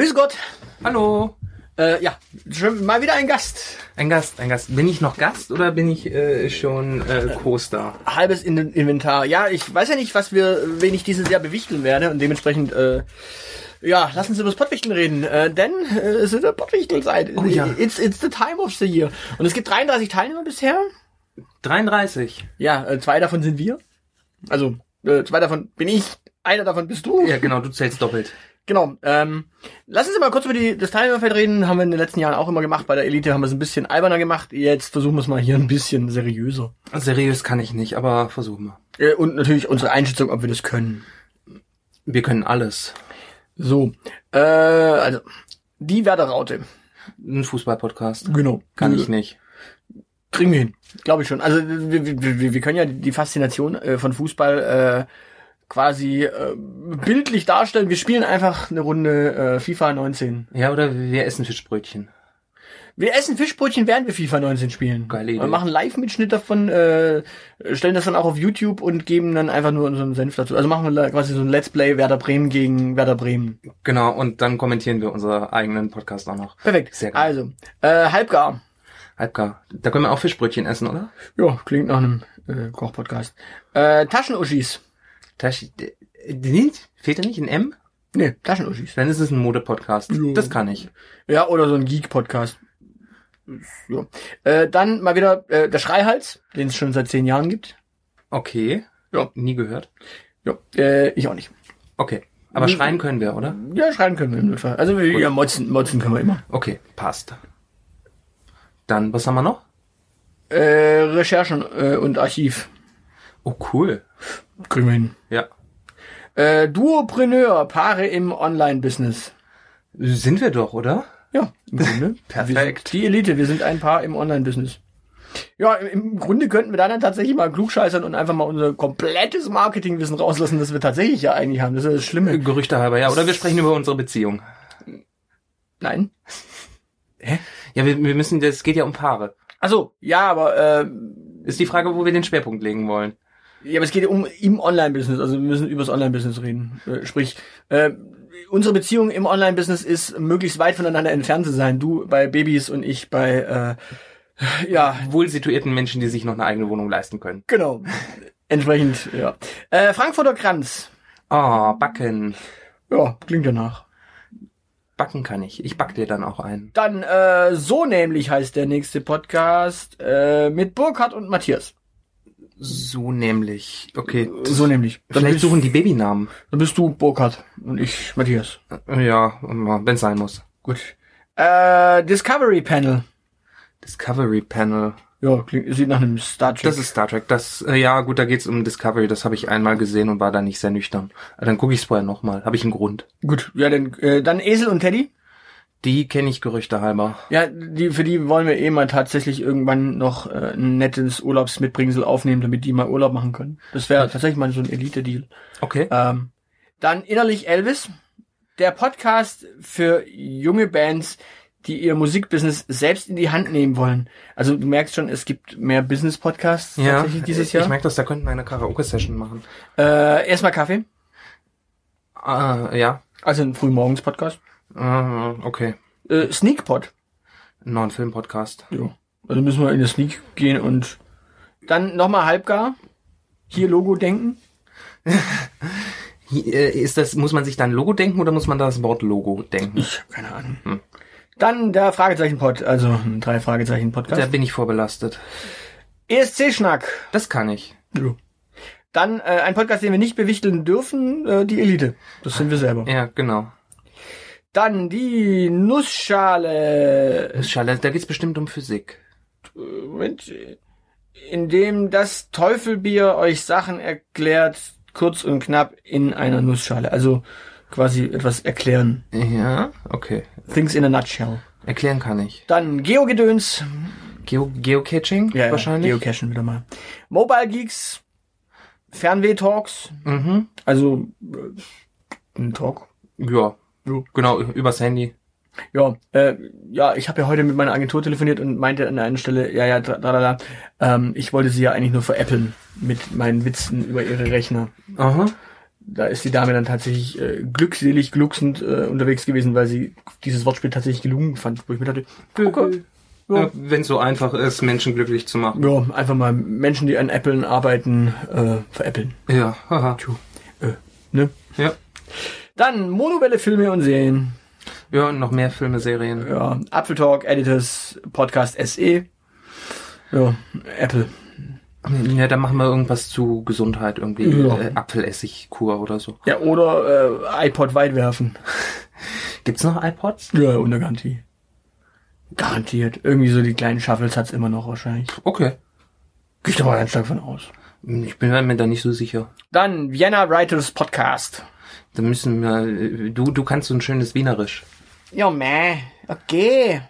Grüß Gott. Hallo. Äh, ja, schon mal wieder ein Gast. Ein Gast, ein Gast. Bin ich noch Gast oder bin ich äh, schon äh, Co-Star? Halbes in Inventar. Ja, ich weiß ja nicht, was wir, wen ich dieses Jahr bewichteln werde und dementsprechend, äh, ja, lassen Sie über das Pottwichteln reden, äh, denn äh, es ist eine Pottwichtelzeit. Oh ja. It's, it's the time of the year. Und es gibt 33 Teilnehmer bisher. 33. Ja, äh, zwei davon sind wir. Also, äh, zwei davon bin ich, einer davon bist du. Ja, genau, du zählst doppelt. Genau. Ähm, lassen Sie mal kurz über die, das Teilnehmerfeld reden. Haben wir in den letzten Jahren auch immer gemacht. Bei der Elite haben wir es ein bisschen alberner gemacht. Jetzt versuchen wir es mal hier ein bisschen seriöser. Seriös kann ich nicht, aber versuchen wir. Äh, und natürlich unsere Einschätzung, ob wir das können. Wir können alles. So. Äh, also, die Werder-Raute. Ein Fußball-Podcast. Genau. Kann ich nicht. Kriegen wir hin. Glaube ich schon. Also wir, wir, wir können ja die Faszination äh, von Fußball äh, quasi äh, bildlich darstellen. Wir spielen einfach eine Runde äh, FIFA 19. Ja, oder wir essen Fischbrötchen. Wir essen Fischbrötchen, während wir FIFA 19 spielen. Geile Idee. Wir machen Live-Mitschnitt davon, äh, stellen das dann auch auf YouTube und geben dann einfach nur unseren Senf dazu. Also machen wir quasi so ein Let's Play Werder Bremen gegen Werder Bremen. Genau, und dann kommentieren wir unseren eigenen Podcast auch noch. Perfekt. Sehr gut. Also, äh, halbgar. Halbgar. Da können wir auch Fischbrötchen essen, oder? Ja, klingt nach einem äh, Koch-Podcast. Äh, Taschenuschis. Tashi, d- d- fehlt da nicht ein M? Nee, Taschenuschis. Dann ist es ein Mode-Podcast. Ja. Das kann ich. Ja, oder so ein Geek-Podcast. Ja. Äh, dann mal wieder äh, der Schreihals, den es schon seit zehn Jahren gibt. Okay. Ja. Nie gehört. Ja, äh, ich auch nicht. Okay. Aber Wie- schreien können wir, oder? Ja, schreiben können wir im Notfall. Also wir, ja, motzen, motzen können wir immer. Okay, passt. Dann, was haben wir noch? Äh, Recherchen äh, und Archiv. Oh, cool. Kriegen wir hin. Ja. Äh, Duopreneur, Paare im Online-Business. Sind wir doch, oder? Ja, im Grunde. Perfekt. Die Elite, wir sind ein Paar im Online-Business. Ja, im, Grunde könnten wir da dann tatsächlich mal klugscheißern und einfach mal unser komplettes Marketingwissen rauslassen, das wir tatsächlich ja eigentlich haben. Das ist das Schlimme. Gerüchte halber, ja. Oder wir sprechen über unsere Beziehung. Nein. Ja, wir, wir müssen, das geht ja um Paare. Also ja, aber äh, Ist die Frage, wo wir den Schwerpunkt legen wollen. Ja, aber es geht um im Online-Business. Also wir müssen über das Online-Business reden. Äh, sprich, äh, unsere Beziehung im Online-Business ist möglichst weit voneinander entfernt zu sein. Du bei Babys und ich bei äh, ja Wohl situierten Menschen, die sich noch eine eigene Wohnung leisten können. genau. Entsprechend ja. Äh, Frankfurter Kranz. Oh, backen. Ja, klingt danach. Backen kann ich. Ich back dir dann auch ein. Dann äh, so nämlich heißt der nächste Podcast äh, mit Burkhard und Matthias. So nämlich. Okay. So nämlich. Dann Vielleicht bist, suchen die Babynamen. dann bist du Burkhard und ich Matthias. Ja, wenn es sein muss. Gut. Äh, Discovery Panel. Discovery Panel. Ja, klingt, sieht nach einem Star Trek. Das ist Star Trek. Das, äh, ja, gut, da geht's um Discovery. Das habe ich einmal gesehen und war da nicht sehr nüchtern. Äh, Dann gucke ich es vorher nochmal. Habe ich einen Grund. gut. Ja, dann, äh, dann Esel und Teddy. Die kenne ich Gerüchte halber. Ja, die für die wollen wir eh mal tatsächlich irgendwann noch äh, ein nettes Urlaubsmitbringsel aufnehmen, damit die mal Urlaub machen können. Das wäre tatsächlich mal so ein Elite-Deal. Okay. Ähm, dann innerlich Elvis, der Podcast für junge Bands, die ihr Musikbusiness selbst in die Hand nehmen wollen. Also du merkst schon, es gibt mehr Business-Podcasts ja, tatsächlich dieses Jahr. Ich merke das, da könnten wir eine Karaoke-Session machen. äh, erstmal Kaffee, Ah, ja. also ein Frühmorgens-Podcast. Äh, okay. Äh, Sneakpot. Ein neuen Film-Podcast. Ja. Also müssen wir in der Sneak gehen und dann nochmal halbgar. Hier Logo denken. Äh, Ist das, muss man sich dann Logo denken oder muss man das Wort Logo denken? Ich, keine Ahnung. Hm. Dann der Fragezeichen-Pod, also ein drei Fragezeichen-Podcast. Da bin ich vorbelastet. ESC-Schnack. Das kann ich. Ja. Dann äh, ein Podcast, den wir nicht bewichteln dürfen, äh, die Elite. Das sind wir selber. Ja, genau. Dann die Nussschale. Schade, da geht's bestimmt um Physik. Moment, in dem das Teufelbier euch Sachen erklärt, kurz und knapp in einer Nussschale. Also quasi etwas erklären. Ja, okay. Things in a nutshell. Erklären kann ich. Dann Geogedöns. Geo Geocaching Ja, wahrscheinlich. Ja, Geocachen wieder mal. Mobile Geeks. Fernweh-Talks. mhm. Also äh, ein Talk. Ja. Jo. Genau, übers Handy. Ja, äh, ja, ich habe ja heute mit meiner Agentur telefoniert und meinte an der einen Stelle, ja, ja, da, ähm, ich wollte sie ja eigentlich nur veräppeln mit meinen Witzen über ihre Rechner. Aha. da ist die Dame dann tatsächlich äh, glückselig, glucksend äh, unterwegs gewesen, weil sie dieses Wortspiel tatsächlich gelungen fand, wo ich mir dachte, okay, Ja. ja, Wenn es so einfach ist, Menschen glücklich zu machen. ja, einfach mal Menschen, die an Applen arbeiten, äh, veräppeln. Ja, haha. Äh, ne? Ja. Dann Monowelle Filme und Serien. Ja, und noch mehr Filme, Serien. Ja, Apfel Talk, Editors, Podcast SE. Ja, Apple. Ja, dann machen wir irgendwas zu Gesundheit, irgendwie Ja. äh, Apfelessigkur oder so. Ja, oder äh, iPod weit werfen. Gibt's noch iPods? Ja, unter Garantie. Garantiert. Irgendwie so die kleinen Shuffles hat's immer noch wahrscheinlich. Okay. Gehe ich doch mal ganz stark von aus. Ich bin mir da nicht so sicher. Dann Vienna Writers Podcast. Da müssen wir, du, du kannst so ein schönes Wienerisch. Ja, meh, okay.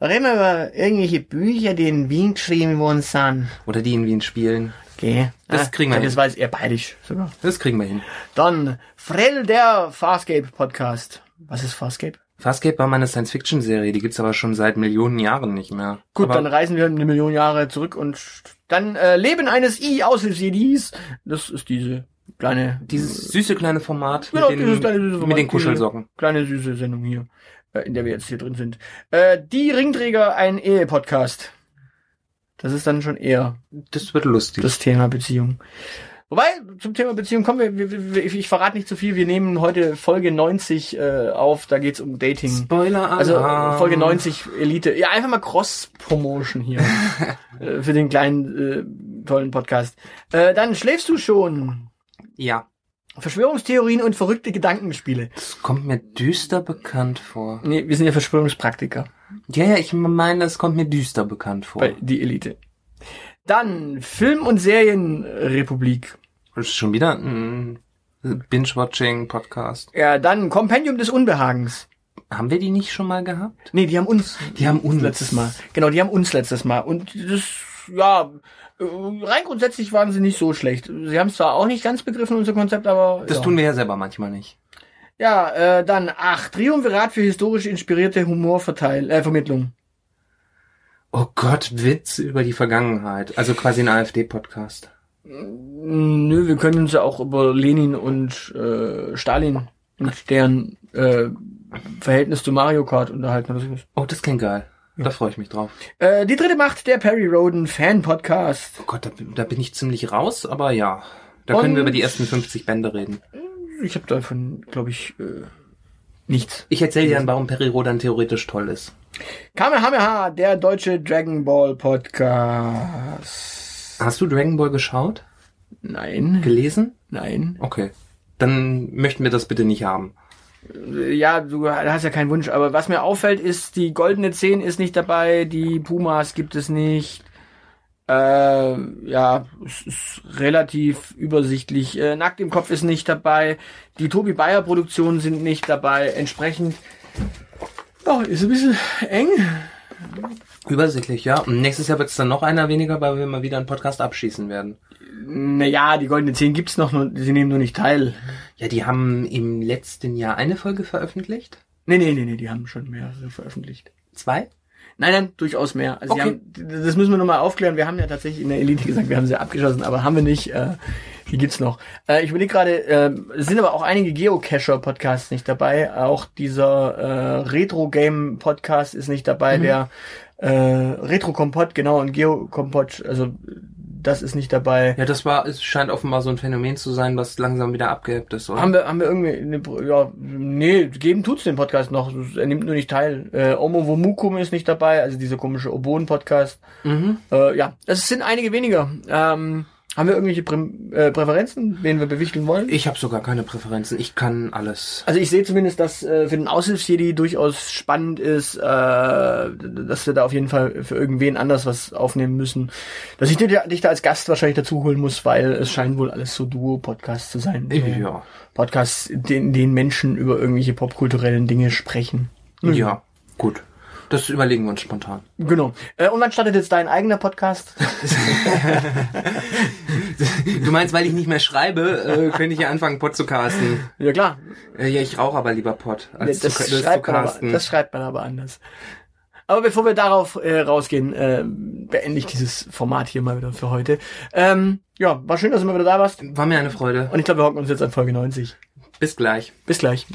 Reden wir über irgendwelche Bücher, die in Wien geschrieben worden sind. Oder die in Wien spielen. Okay. Das kriegen wir Das hin. weiß eher bayerisch sogar. Das kriegen wir hin. Dann Frell der Farscape Podcast. Was ist Farscape? Farscape war mal eine Science-Fiction-Serie, die gibt's aber schon seit Millionen Jahren nicht mehr. Gut, aber dann reisen wir eine Million Jahre zurück und dann äh, Leben eines I-Aushilfsjedis. Das ist diese kleine, dieses süße kleine Format Genau, mit, den, kleine süße Format, mit den Kuschelsocken. kleine süße Sendung hier, äh, in der wir jetzt hier drin sind. Äh, die Ringträger, ein Ehe-Podcast. Das ist dann schon eher Das wird lustig. das Thema Beziehung. Wobei, zum Thema Beziehung kommen wir, wir, wir ich verrate nicht zu viel, wir nehmen heute Folge 90 äh, auf, da geht's um Dating. Spoiler Also äh, Folge 90 Elite. Ja, einfach mal Cross-Promotion hier. äh, für den kleinen, äh, tollen Podcast. Äh, dann schläfst du schon. Ja. Verschwörungstheorien und verrückte Gedankenspiele. Das kommt mir düster bekannt vor. Nee, wir sind ja Verschwörungspraktiker Ja, ja, ich meine, das kommt mir düster bekannt vor. bei die Elite. Dann Film- und Serienrepublik. Das ist schon wieder ein Binge-Watching-Podcast. Ja, dann Kompendium des Unbehagens. Haben wir die nicht schon mal gehabt? Nee, die haben uns. Die haben uns. letztes Mal. Genau, die haben uns letztes Mal. Und das, ja, äh, rein grundsätzlich waren sie nicht so schlecht. Sie haben zwar auch nicht ganz begriffen, unser Konzept, aber. Das ja. tun wir ja selber manchmal nicht. Ja, äh, dann ach, Triumvirat für historisch inspirierte Humorverteil, äh, Vermittlung. Oh Gott, Witz über die Vergangenheit. Also quasi ein AfD-Podcast. Nö, wir können uns ja auch über Lenin und äh, Stalin und deren äh, Verhältnis zu Mario Kart unterhalten oder. Oh, das klingt geil. Da freue ich mich drauf. Äh, die dritte Macht, der Perry Roden Fan Podcast. Oh Gott, da, da bin ich ziemlich raus, aber ja. Da Und- können wir über die ersten 50 Bände reden. Ich habe davon, glaube ich, äh, nichts. Ich erzähle dir dann, warum Perry Rodan theoretisch toll ist. Kamehameha, der deutsche Dragon Ball Podcast. Hast du Dragon Ball geschaut? Nein, Gelesen? nein. Okay. Dann möchten wir das bitte nicht haben. Ja, du hast ja keinen Wunsch, aber was mir auffällt, ist, die goldene 10 ist nicht dabei, die Pumas gibt es nicht. Äh, ja, es ist relativ übersichtlich. Äh, Nackt im Kopf ist nicht dabei. Die Tobi Bayer Produktionen sind nicht dabei. Entsprechend, ja, ist ein bisschen eng. Übersichtlich, ja. Und nächstes Jahr wird es dann noch einer weniger, weil wir mal wieder einen Podcast abschießen werden. Naja, die goldene 10 gibt's noch, nur, sie nehmen nur nicht teil. Ja, die haben im letzten Jahr eine Folge veröffentlicht. Nee, nee, nee, nee, die haben schon mehrere veröffentlicht. Zwei? Nein, nein, durchaus mehr. Also Okay. haben, das müssen wir nochmal aufklären. Wir haben ja tatsächlich in der Elite gesagt, wir haben sie abgeschossen, aber haben wir nicht. Äh, die gibt's noch. Äh, ich überlege gerade, äh, es sind aber auch einige Geocacher-Podcasts nicht dabei. Auch dieser äh, Retro-Game-Podcast ist nicht dabei. Der äh, Retro-Kompott, genau, und Geo-Kompott, also das ist nicht dabei. Ja, das war, es scheint offenbar so ein Phänomen zu sein, was langsam wieder abgehebt ist, oder? Haben wir, haben wir irgendwie, eine, ja, nee, geben tut's den Podcast noch. Er nimmt nur nicht teil. Äh, Omo Womukum ist nicht dabei, also dieser komische Oboen-Podcast. Mhm. Äh, ja, es sind einige weniger. Ähm, haben wir irgendwelche Prä äh, Präferenzen, wen wir bewichteln wollen? Ich habe sogar keine Präferenzen. Ich kann alles. Also ich sehe zumindest, dass äh, für den Aushilfsjedi durchaus spannend ist, äh, dass wir da auf jeden Fall für irgendwen anders was aufnehmen müssen. Dass ich dich dich da als Gast wahrscheinlich dazu holen muss, weil es scheint wohl alles so Duo-Podcasts zu sein. Ja. Podcasts, in denen Menschen über irgendwelche popkulturellen Dinge sprechen. Ja, gut. Das überlegen wir uns spontan. Genau. Äh, und wann startet jetzt dein eigener Podcast? Du meinst, weil ich nicht mehr schreibe, äh, könnte ich ja anfangen, Pod zu casten. ja klar, Äh, ja, ich rauche aber lieber Pod, als das, zu, als zu schreibt man aber, casten. das schreibt man aber anders. Aber bevor wir darauf äh, rausgehen, äh, beende ich dieses Format hier mal wieder für heute. Ähm, Ja, war schön, dass du mal wieder da warst. War mir eine Freude. Und ich glaube, wir hocken uns jetzt an Folge 90. Bis gleich. Bis gleich.